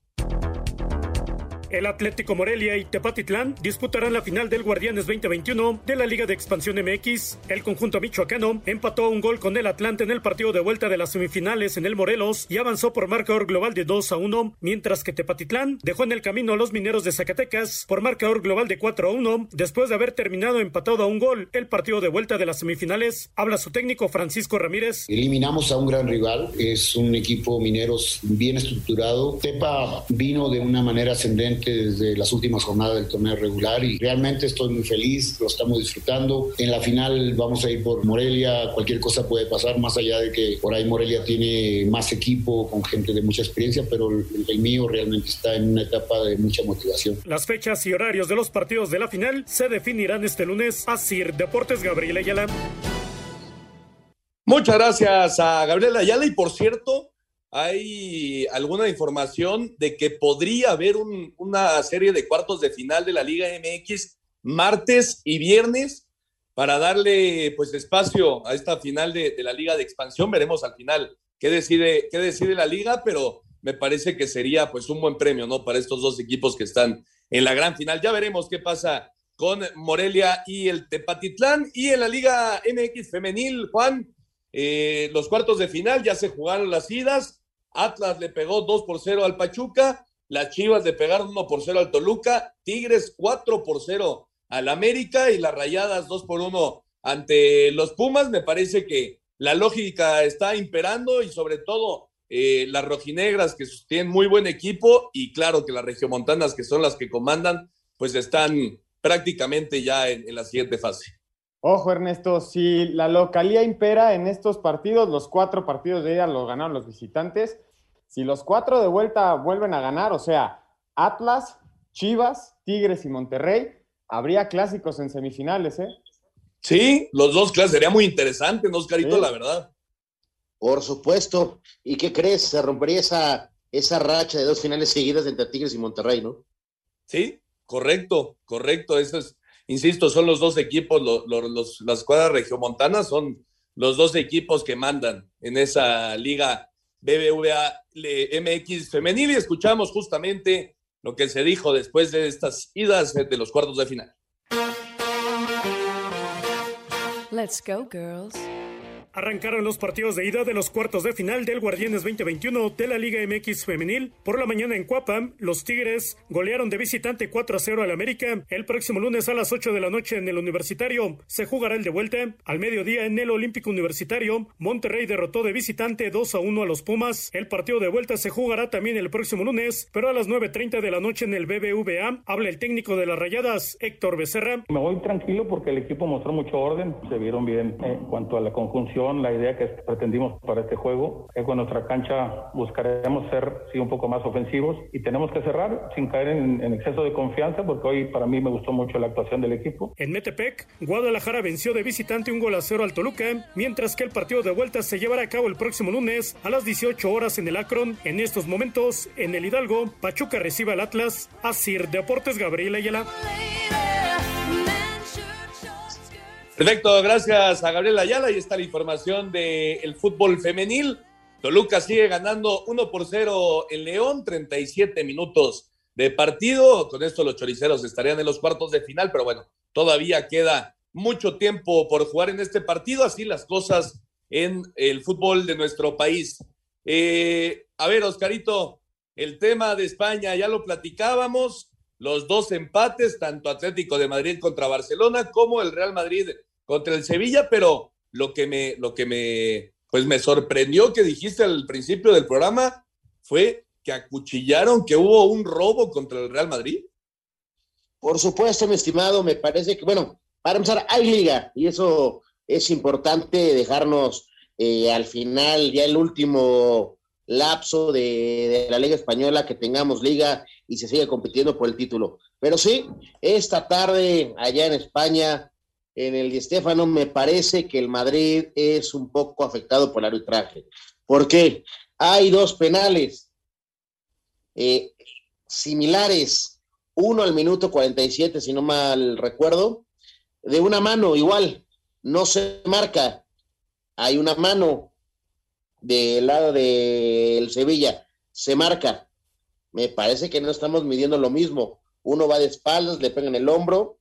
El Atlético Morelia y Tepatitlán disputarán la final del Guardianes 2021 de la Liga de Expansión MX. El conjunto michoacano empató un gol con el Atlante en el partido de vuelta de las semifinales en el Morelos y avanzó por marcador global de 2 a 1, mientras que Tepatitlán dejó en el camino a los mineros de Zacatecas por marcador global de 4 a 1 después de haber terminado empatado a un gol el partido de vuelta de las semifinales. Habla su técnico Francisco Ramírez. Eliminamos a un gran rival, es un equipo mineros bien estructurado. Tepa vino de una manera ascendente desde las últimas jornadas del torneo regular y realmente estoy muy feliz, lo estamos disfrutando. En la final vamos a ir por Morelia, cualquier cosa puede pasar, más allá de que por ahí Morelia tiene más equipo con gente de mucha experiencia, pero el, el mío realmente está en una etapa de mucha motivación. Las fechas y horarios de los partidos de la final se definirán este lunes. Asir Deportes Gabriel Ayala. Muchas gracias a Gabriel Ayala y por cierto, hay alguna información de que podría haber un, una serie de cuartos de final de la Liga MX martes y viernes para darle pues espacio a esta final de, de, la Liga de Expansión. Veremos al final qué decide, qué decide la liga, pero me parece que sería pues un buen premio, ¿no? Para estos dos equipos que están en la gran final. Ya veremos qué pasa con Morelia y el Tepatitlán. Y en la Liga MX femenil, Juan, eh, los cuartos de final ya se jugaron las idas. Atlas le pegó 2 por 0 al Pachuca. Las Chivas le pegaron 1 por 0 al Toluca. Tigres 4 por 0 al América. Y las Rayadas 2 por 1 ante los Pumas. Me parece que la lógica está imperando y sobre todo eh, las rojinegras que tienen muy buen equipo y claro que las regiomontanas que son las que comandan pues están prácticamente ya en, en la siguiente fase. Ojo, Ernesto, si la localía impera en estos partidos, los cuatro partidos de ella los ganaron los visitantes. Si los cuatro de vuelta vuelven a ganar, o sea, Atlas, Chivas, Tigres y Monterrey, habría clásicos en semifinales, ¿eh? Sí, los dos clásicos. Sería muy interesante, ¿no, Oscarito? Sí. La verdad. Por supuesto. ¿Y qué crees? Se rompería esa, esa racha de dos finales seguidas entre Tigres y Monterrey, ¿no? Sí, correcto, correcto. Eso es insisto, son los dos equipos, los, las escuadras regiomontanas son los dos equipos que mandan en esa liga BBVA MX femenil y escuchamos justamente lo que se dijo después de estas idas de los cuartos de final. Let's go, girls. Arrancaron los partidos de ida de los cuartos de final del Guardianes 2021 de la Liga MX Femenil. Por la mañana en Cuapam, los Tigres golearon de visitante 4 a 0 al América. El próximo lunes a las 8 de la noche en el Universitario se jugará el de vuelta. Al mediodía en el Olímpico Universitario, Monterrey derrotó de visitante 2 a 1 a los Pumas. El partido de vuelta se jugará también el próximo lunes, pero a las 9.30 de la noche en el BBVA. Habla el técnico de las Rayadas, Héctor Becerra. Me voy tranquilo porque el equipo mostró mucho orden, se vieron bien en cuanto a la conjunción la idea que pretendimos para este juego es con nuestra cancha buscaremos ser sí, un poco más ofensivos y tenemos que cerrar sin caer en, exceso de confianza porque hoy para mí me gustó mucho la actuación del equipo. En Metepec, Guadalajara venció de visitante un gol a cero al Toluca, mientras que el partido de vuelta se llevará a cabo el próximo lunes a las 18 horas en el Akron. En estos momentos, en el Hidalgo, Pachuca recibe al Atlas, Asir Deportes Gabriel Ayala. Perfecto, gracias a Gabriel Ayala. Y está la información del fútbol femenil. Toluca sigue ganando 1 por 0 en León, 37 minutos de partido. Con esto los choriceros estarían en los cuartos de final, pero bueno, todavía queda mucho tiempo por jugar en este partido. Así las cosas en el fútbol de nuestro país. Eh, a ver, Oscarito, el tema de España ya lo platicábamos los dos empates, tanto Atlético de Madrid contra Barcelona como el Real Madrid contra el Sevilla, pero lo que me, lo que me, pues me sorprendió que dijiste al principio del programa fue que acuchillaron, que hubo un robo contra el Real Madrid. Por supuesto, mi estimado, me parece que, bueno, para empezar, hay liga y eso es importante dejarnos eh, al final, ya el último lapso de, la Liga Española, que tengamos liga y se sigue compitiendo por el título. Pero sí, esta tarde allá en España, en el Di Stéfano, me parece que el Madrid es un poco afectado por el arbitraje. ¿Por qué? Hay dos penales eh, similares, uno al minuto 47, si no mal recuerdo, de una mano igual, no se marca. Hay una mano del lado del Sevilla, se marca. Me parece que no estamos midiendo lo mismo. Uno va de espaldas, le pega en el hombro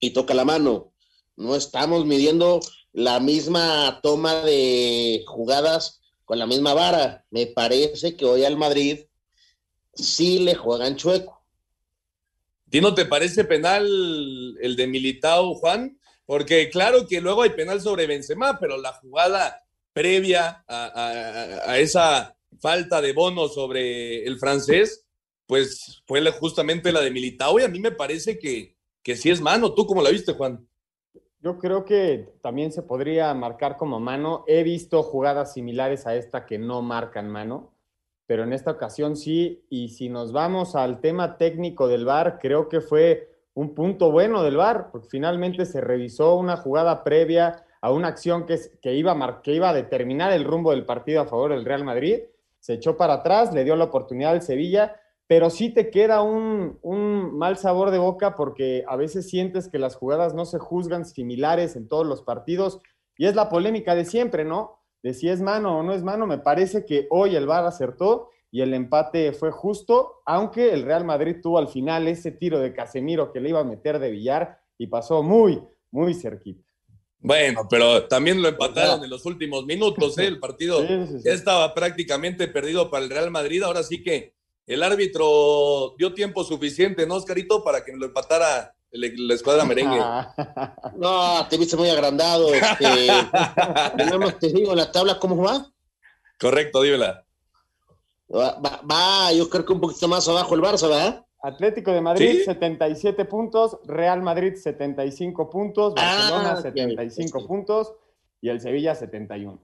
y toca la mano. No estamos midiendo la misma toma de jugadas con la misma vara. Me parece que hoy al Madrid sí le juegan chueco. ¿Y no te parece penal el de Militao, Juan? Porque claro que luego hay penal sobre Benzema, pero la jugada previa a, esa falta de bono sobre el francés, pues fue justamente la de Militao y a mí me parece que, que sí es mano. ¿Tú cómo la viste, Juan? Yo creo que también se podría marcar como mano. He visto jugadas similares a esta que no marcan mano, pero en esta ocasión sí. Y si nos vamos al tema técnico del VAR, creo que fue un punto bueno del VAR, porque finalmente se revisó una jugada previa a una acción que, que, iba a que iba a determinar el rumbo del partido a favor del Real Madrid. Se echó para atrás, le dio la oportunidad al Sevilla, pero sí te queda un, un, mal sabor de boca porque a veces sientes que las jugadas no se juzgan similares en todos los partidos y es la polémica de siempre, ¿no? De si es mano o no es mano. Me parece que hoy el VAR acertó y el empate fue justo, aunque el Real Madrid tuvo al final ese tiro de Casemiro que le iba a meter de billar y pasó muy, muy cerquita. Bueno, pero también lo empataron en los últimos minutos, ¿eh? El partido sí. estaba prácticamente perdido para el Real Madrid. Ahora sí que el árbitro dio tiempo suficiente, ¿no, Oscarito? Para que lo empatara la escuadra merengue. No, te viste muy agrandado. Este, tenemos, te digo, la tabla, ¿cómo va? Correcto, dímela. Va, va, va, yo creo que un poquito más abajo el Barça, ¿verdad? Atlético de Madrid, ¿Sí? 77 puntos, Real Madrid, 75 puntos, Barcelona, ah, 75 bien. puntos y el Sevilla, 71.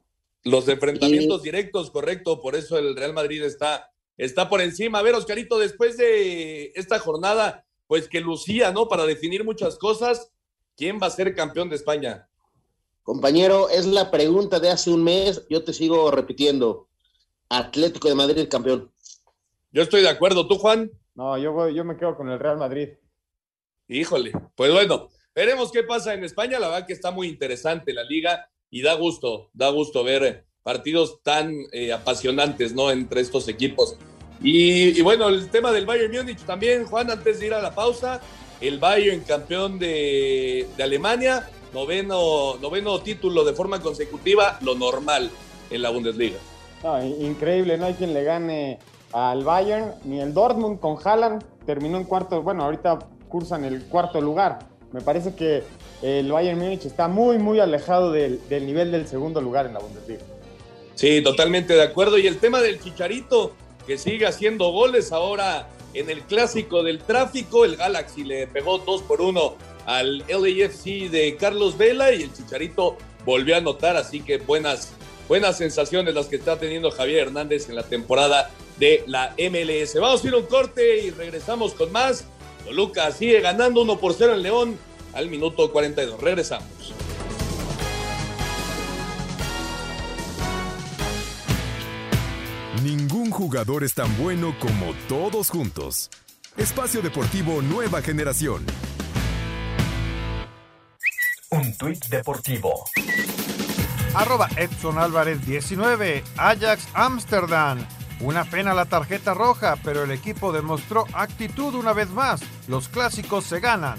Los enfrentamientos directos, correcto, por eso el Real Madrid está, está por encima. A ver, Oscarito, después de esta jornada, pues que lucía, ¿no? Para definir muchas cosas, ¿quién va a ser campeón de España? Compañero, es la pregunta de hace un mes, yo te sigo repitiendo. Atlético de Madrid, campeón. Yo estoy de acuerdo, ¿tú, Juan? No, yo, yo me quedo con el Real Madrid. Híjole, pues bueno, veremos qué pasa en España. La verdad que está muy interesante la liga y da gusto, da gusto ver partidos tan eh, apasionantes, ¿no? Entre estos equipos. Y, y, bueno, el tema del Bayern Múnich también, Juan, antes de ir a la pausa, el Bayern campeón de, de Alemania, noveno, noveno título de forma consecutiva, lo normal en la Bundesliga. increíble, no hay quien le gane al Bayern, ni el Dortmund con Haaland terminó en cuarto, bueno, ahorita cursan el cuarto lugar. Me parece que el Bayern Múnich está muy, muy alejado del, nivel del segundo lugar en la Bundesliga. Sí, totalmente de acuerdo. Y el tema del Chicharito, que sigue haciendo goles ahora en el clásico del tráfico, el Galaxy le pegó 2 por 1 al LAFC de Carlos Vela y el Chicharito volvió a anotar, así que buenas, buenas sensaciones las que está teniendo Javier Hernández en la temporada de la MLS. Vamos a ir a un corte y regresamos con más. Toluca sigue ganando 1 por 0 en León al minuto 42. Regresamos. Ningún jugador es tan bueno como todos juntos. Espacio Deportivo Nueva Generación. Un tuit deportivo. Arroba Edson Álvarez 19, Ajax Amsterdam. Una pena la tarjeta roja, pero el equipo demostró actitud una vez más. Los clásicos se ganan.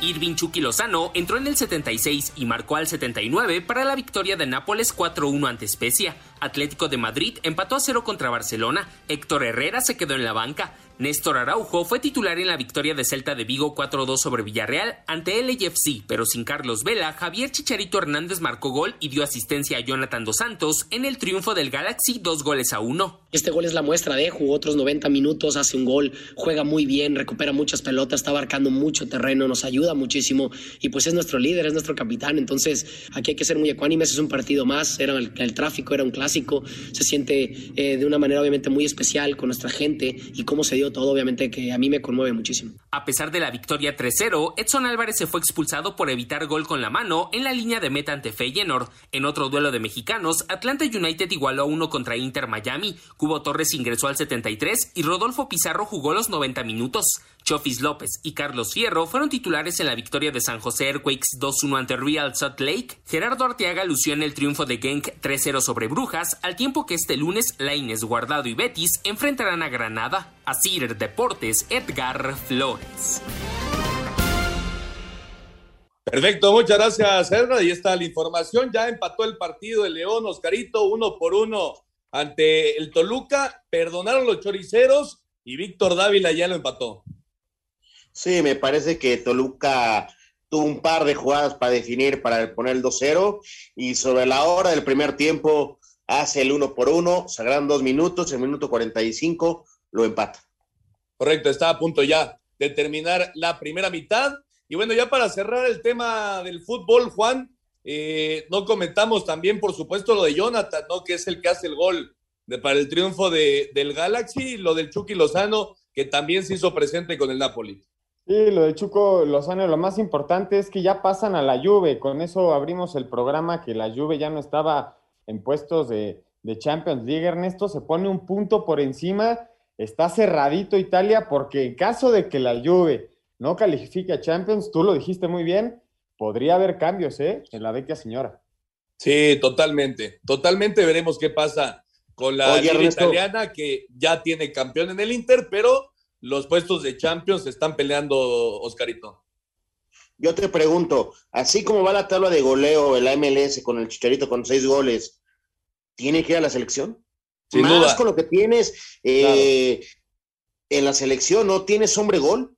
Irving Chucky Lozano entró en el 76 y marcó al 79 para la victoria de Nápoles 4-1 ante Especia. Atlético de Madrid empató a cero contra Barcelona. Héctor Herrera se quedó en la banca. Néstor Araujo fue titular en la victoria de Celta de Vigo 4-2 sobre Villarreal ante el LAFC, pero sin Carlos Vela, Javier Chicharito Hernández marcó gol y dio asistencia a Jonathan Dos Santos en el triunfo del Galaxy dos goles a uno. Este gol es la muestra de jugó otros 90 minutos, hace un gol, juega muy bien, recupera muchas pelotas, está abarcando mucho terreno, nos ayuda muchísimo y pues es nuestro líder, es nuestro capitán, entonces aquí hay que ser muy ecuánimes, es un partido más, era el, tráfico, era un clásico, se siente eh, de una manera obviamente muy especial con nuestra gente y cómo se dio todo, obviamente que a mí me conmueve muchísimo. A pesar de la victoria 3-0, Edson Álvarez se fue expulsado por evitar gol con la mano en la línea de meta ante Feyenoord. En otro duelo de mexicanos, Atlanta United igualó a uno contra Inter Miami. Cubo Torres ingresó al 73 y Rodolfo Pizarro jugó los 90 minutos. Chofis López y Carlos Fierro fueron titulares en la victoria de San José Earthquakes 2-1 ante Real Salt Lake. Gerardo Arteaga lució en el triunfo de Genk 3-0 sobre Brujas, al tiempo que este lunes Laines, Guardado y Betis enfrentarán a Granada. A Cider Deportes, Edgar Flores. Perfecto, muchas gracias, Edgar. Ahí está la información. Ya empató el partido de León, Oscarito, uno por uno ante el Toluca. Perdonaron los choriceros y Víctor Dávila ya lo empató. Sí, me parece que Toluca tuvo un par de jugadas para definir, para poner el 2-0 y sobre la hora del primer tiempo hace el uno por uno, sagrán dos minutos, el minuto 45 lo empata. Correcto, está a punto ya de terminar la primera mitad. Y bueno, ya para cerrar el tema del fútbol, Juan, eh, no comentamos también, por supuesto, lo de Jonathan, ¿no? Que es el que hace el gol de, para el triunfo de, del Galaxy, lo del Chucky Lozano, que también se hizo presente con el Napoli. Sí, lo de Chuco Lozano, lo más importante es que ya pasan a la Juve. Con eso abrimos el programa, que la Juve ya no estaba en puestos de, de Champions League. Ernesto se pone un punto por encima. Está cerradito Italia, porque en caso de que la Juve no califique a Champions, tú lo dijiste muy bien, podría haber cambios ¿eh? en la vecchia señora. Sí, totalmente. Totalmente veremos qué pasa con la Liga italiana, que ya tiene campeón en el Inter, pero los puestos de Champions se están peleando, Oscarito. Yo te pregunto, así como va la tabla de goleo, el MLS con el Chicharito con seis goles, ¿tiene que ir a la selección? Sin Más duda. con lo que tienes eh, en la selección, ¿no tienes hombre gol?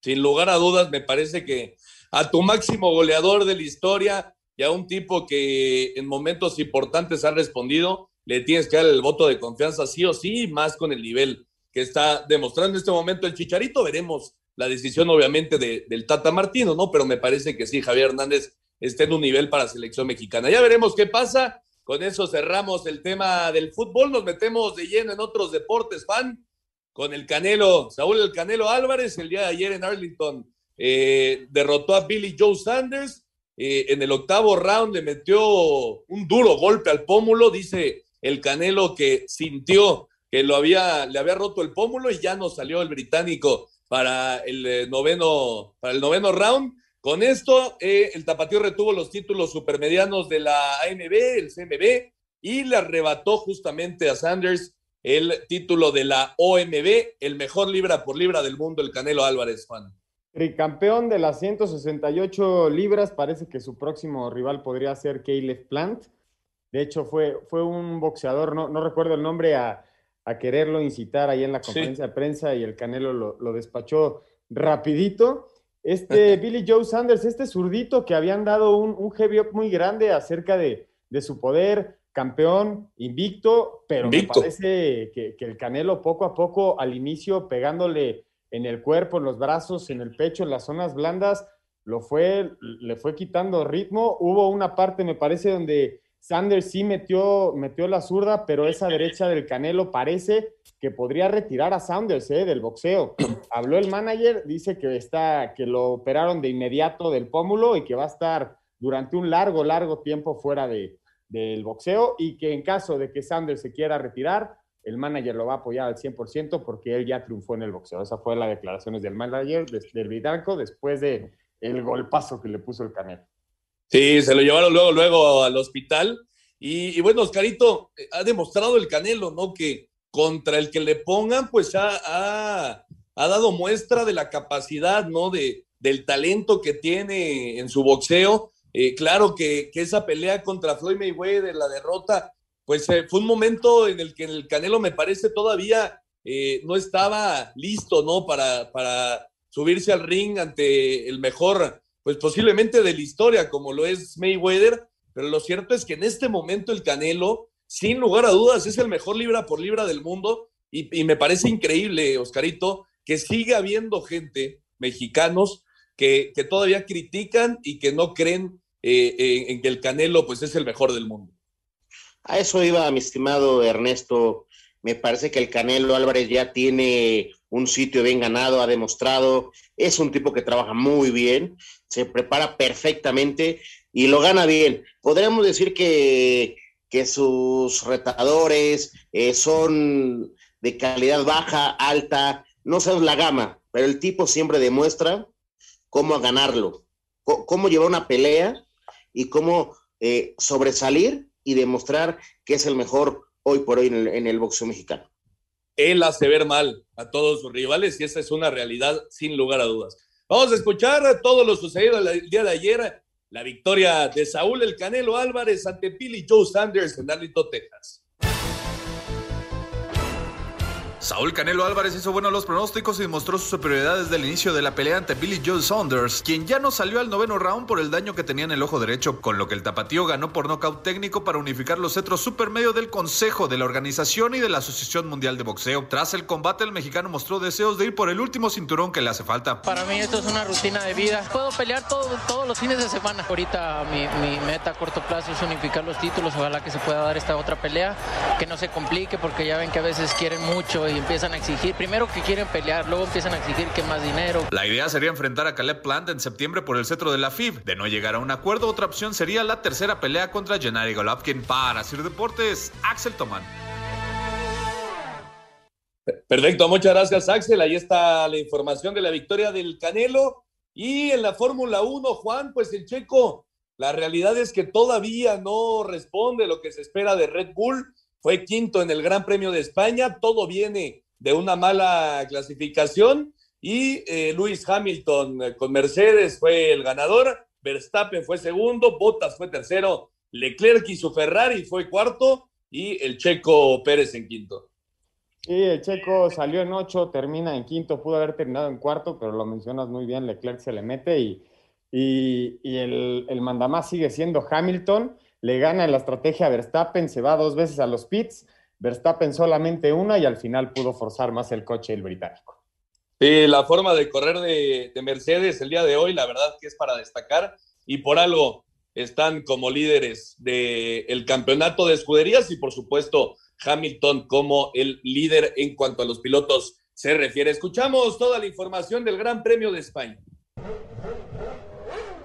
Sin lugar a dudas, me parece que a tu máximo goleador de la historia y a un tipo que en momentos importantes ha respondido, le tienes que dar el voto de confianza sí o sí, más con el nivel que está demostrando en este momento el Chicharito. Veremos la decisión, obviamente, de, del Tata Martino, ¿no? Pero me parece que sí, Javier Hernández está en un nivel para selección mexicana. Ya veremos qué pasa. Con eso cerramos el tema del fútbol. Nos metemos de lleno en otros deportes, fan, con el Canelo, Saúl el Canelo Álvarez, el día de ayer en Arlington, eh, derrotó a Billy Joe Sanders. Eh, en el octavo round le metió un duro golpe al pómulo. Dice el Canelo que sintió que lo había, le había roto el pómulo y ya no salió el británico para el eh, noveno, para el noveno round. Con esto, eh, el Tapatío retuvo los títulos supermedianos de la AMB, el CMB, y le arrebató justamente a Sanders el título de la OMB, el mejor libra por libra del mundo, el Canelo Álvarez, Juan. Tricampeón de las 168 libras, parece que su próximo rival podría ser Caleb Plant. De hecho, fue, fue un boxeador, no, no recuerdo el nombre, a, a, quererlo incitar ahí en la conferencia de prensa y el Canelo lo, lo despachó rapidito. Este Billy Joe Sanders, este zurdito que habían dado un, un heavy up muy grande acerca de, de su poder, campeón, invicto, pero invicto. me parece que, que, el Canelo poco a poco al inicio pegándole en el cuerpo, en los brazos, en el pecho, en las zonas blandas, lo fue, le fue quitando ritmo. Hubo una parte, me parece, donde Sanders sí metió, metió la zurda, pero esa derecha del Canelo parece que podría retirar a Sanders ¿eh? del boxeo. Habló el manager, dice que, está, que lo operaron de inmediato del pómulo y que va a estar durante un largo, largo tiempo fuera de, del boxeo y que en caso de que Sanders se quiera retirar, el manager lo va a apoyar al 100% porque él ya triunfó en el boxeo. Esa fue la declaraciones del manager del británico después de el golpazo que le puso el Canelo. Sí, se lo llevaron luego, luego al hospital. Y, bueno, Oscarito, ha demostrado el Canelo, ¿no? Que contra el que le pongan, pues ha, ha, dado muestra de la capacidad, ¿no? De, del talento que tiene en su boxeo. Eh, claro que, que, esa pelea contra Floyd Mayweather, la derrota, pues eh, fue un momento en el que el Canelo me parece todavía eh, no estaba listo, ¿no? Para, para subirse al ring ante el mejor, pues posiblemente de la historia, como lo es Mayweather, pero lo cierto es que en este momento el Canelo, sin lugar a dudas, es el mejor libra por libra del mundo y, y me parece increíble, Oscarito, que siga habiendo gente, mexicanos, que, que todavía critican y que no creen eh, en, en que el Canelo pues es el mejor del mundo. A eso iba, mi estimado Ernesto. Me parece que el Canelo Álvarez ya tiene un sitio bien ganado, ha demostrado, es un tipo que trabaja muy bien, se prepara perfectamente y lo gana bien. Podríamos decir que, que sus retadores eh, son de calidad baja, alta, no sabes la gama, pero el tipo siempre demuestra cómo ganarlo, cómo llevar una pelea y cómo eh, sobresalir y demostrar que es el mejor hoy por hoy en el, en el, boxeo mexicano. Él hace ver mal a todos sus rivales y esa es una realidad sin lugar a dudas. Vamos a escuchar todo lo sucedido el día de ayer, la victoria de Saúl El Canelo Álvarez ante Billy Joe Sanders en Arlington, Texas. Saúl Canelo Álvarez hizo buenos los pronósticos y demostró su superioridad desde el inicio de la pelea ante Billy Joe Saunders, quien ya no salió al noveno round por el daño que tenía en el ojo derecho, con lo que el tapatío ganó por nocaut técnico para unificar los cetros supermedio del Consejo de la Organización y de la Asociación Mundial de Boxeo. Tras el combate, el mexicano mostró deseos de ir por el último cinturón que le hace falta. Para mí esto es una rutina de vida. Puedo pelear todo, todos los fines de semana. Ahorita mi, mi meta a corto plazo es unificar los títulos. Ojalá que se pueda dar esta otra pelea, que no se complique, porque ya ven que a veces quieren mucho y empiezan a exigir, primero que quieren pelear, luego empiezan a exigir que más dinero. La idea sería enfrentar a Caleb Plant en septiembre por el cetro de la FIB. De no llegar a un acuerdo, otra opción sería la tercera pelea contra Gennady Golovkin. Para Sir Deportes, Axel Tomán. Perfecto, muchas gracias Axel. Ahí está la información de la victoria del Canelo. Y en la Fórmula 1, Juan, pues el checo, la realidad es que todavía no responde lo que se espera de Red Bull. Fue quinto en el Gran Premio de España. Todo viene de una mala clasificación y eh, Luis Hamilton eh, con Mercedes fue el ganador, Verstappen fue segundo, Bottas fue tercero, Leclerc y su Ferrari fue cuarto y el checo Pérez en quinto. Sí, el checo salió en ocho, termina en quinto, pudo haber terminado en cuarto, pero lo mencionas muy bien, Leclerc se le mete y, y, el, el mandamás sigue siendo Hamilton, le gana en la estrategia Verstappen, se va dos veces a los pits, Verstappen solamente una y al final pudo forzar más el coche el británico. Sí, la forma de correr de, de, Mercedes el día de hoy, la verdad que es para destacar y por algo están como líderes del el campeonato de escuderías y por supuesto Hamilton como el líder en cuanto a los pilotos se refiere. Escuchamos toda la información del Gran Premio de España.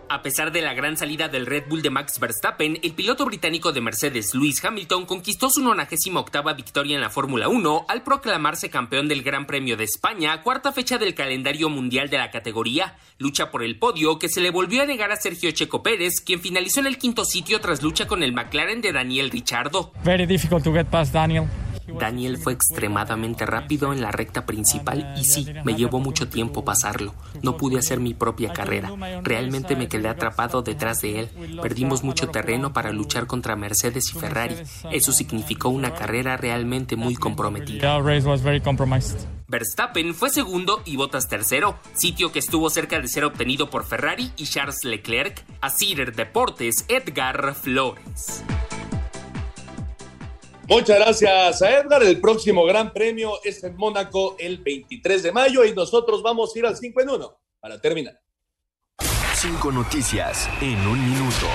A pesar de la gran salida del Red Bull de Max Verstappen, el piloto británico de Mercedes, Lewis Hamilton, conquistó su 98 victoria en la Fórmula 1 al proclamarse campeón del Gran Premio de España, cuarta fecha del calendario mundial de la categoría. Lucha por el podio que se le volvió a negar a Sergio Checo Pérez, quien finalizó en el quinto sitio tras lucha con el McLaren de Daniel Ricciardo. Very difficult to get past Daniel. Daniel fue extremadamente rápido en la recta principal y sí, me llevó mucho tiempo pasarlo. No pude hacer mi propia carrera. Realmente me quedé atrapado detrás de él. Perdimos mucho terreno para luchar contra Mercedes y Ferrari. Eso significó una carrera realmente muy comprometida. Verstappen fue segundo y Bottas tercero, sitio que estuvo cerca de ser obtenido por Ferrari y Charles Leclerc. A Cider Deportes, Edgar Flores. Muchas gracias a Edgar. El próximo Gran Premio es en Mónaco el 23 de mayo y nosotros vamos a ir al 5 en 1 para terminar. Cinco noticias en un minuto.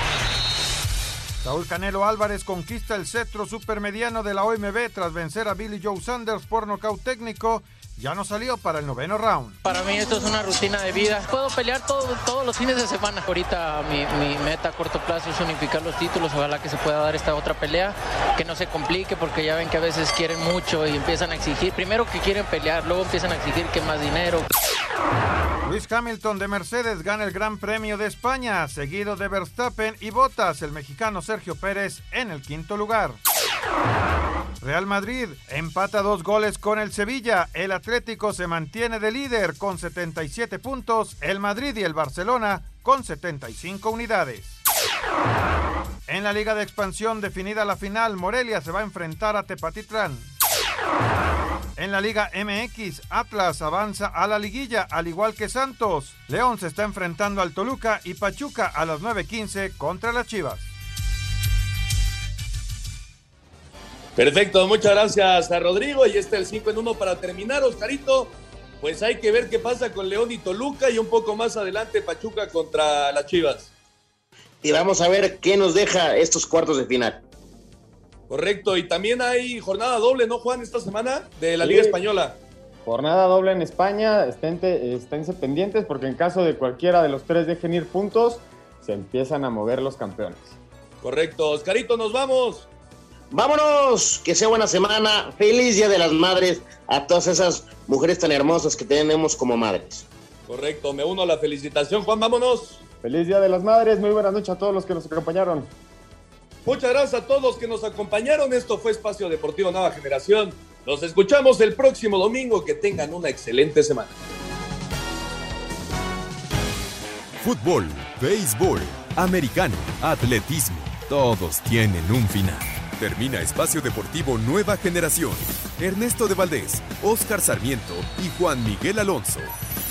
Saúl Canelo Álvarez conquista el cetro supermediano de la OMB tras vencer a Billy Joe Sanders por nocaut técnico ya no salió para el noveno round. Para mí esto es una rutina de vida. Puedo pelear todos los fines de semana. Ahorita mi, mi, meta a corto plazo es unificar los títulos. Ojalá que se pueda dar esta otra pelea, que no se complique porque ya ven que a veces quieren mucho y empiezan a exigir. Primero que quieren pelear, luego empiezan a exigir que más dinero. Luis Hamilton de Mercedes gana el Gran Premio de España, seguido de Verstappen y Bottas, el mexicano Sergio Pérez en el quinto lugar. Real Madrid empata dos goles con el Sevilla. El Atlético se mantiene de líder con 77 puntos. El Madrid y el Barcelona con 75 unidades. En la Liga de Expansión definida la final, Morelia se va a enfrentar a Tepatitlán. En la Liga MX, Atlas avanza a la liguilla, al igual que Santos. León se está enfrentando al Toluca y Pachuca a las 9.15 contra las Chivas. Perfecto, muchas gracias a Rodrigo. Y este es el 5 en 1 para terminar, Oscarito. Pues hay que ver qué pasa con León y Toluca y un poco más adelante Pachuca contra las Chivas. Y vamos a ver qué nos deja estos cuartos de final. Correcto, y también hay jornada doble, ¿no, Juan, esta semana de la Liga Española? Jornada doble en España, esténse, esténse pendientes porque en caso de cualquiera de los tres dejen ir puntos, se empiezan a mover los campeones. Correcto, Oscarito, nos vamos. Vámonos, que sea buena semana, feliz Día de las Madres a todas esas mujeres tan hermosas que tenemos como madres. Correcto, me uno a la felicitación, Juan, vámonos. Feliz Día de las Madres, muy buenas noches a todos los que nos acompañaron. Muchas gracias a todos que nos acompañaron, esto fue Espacio Deportivo Nueva Generación. Nos escuchamos el próximo domingo, que tengan una excelente semana. Fútbol, béisbol, americano, atletismo, todos tienen un final. Termina Espacio Deportivo Nueva Generación. Ernesto de Valdés, Oscar Sarmiento y Juan Miguel Alonso.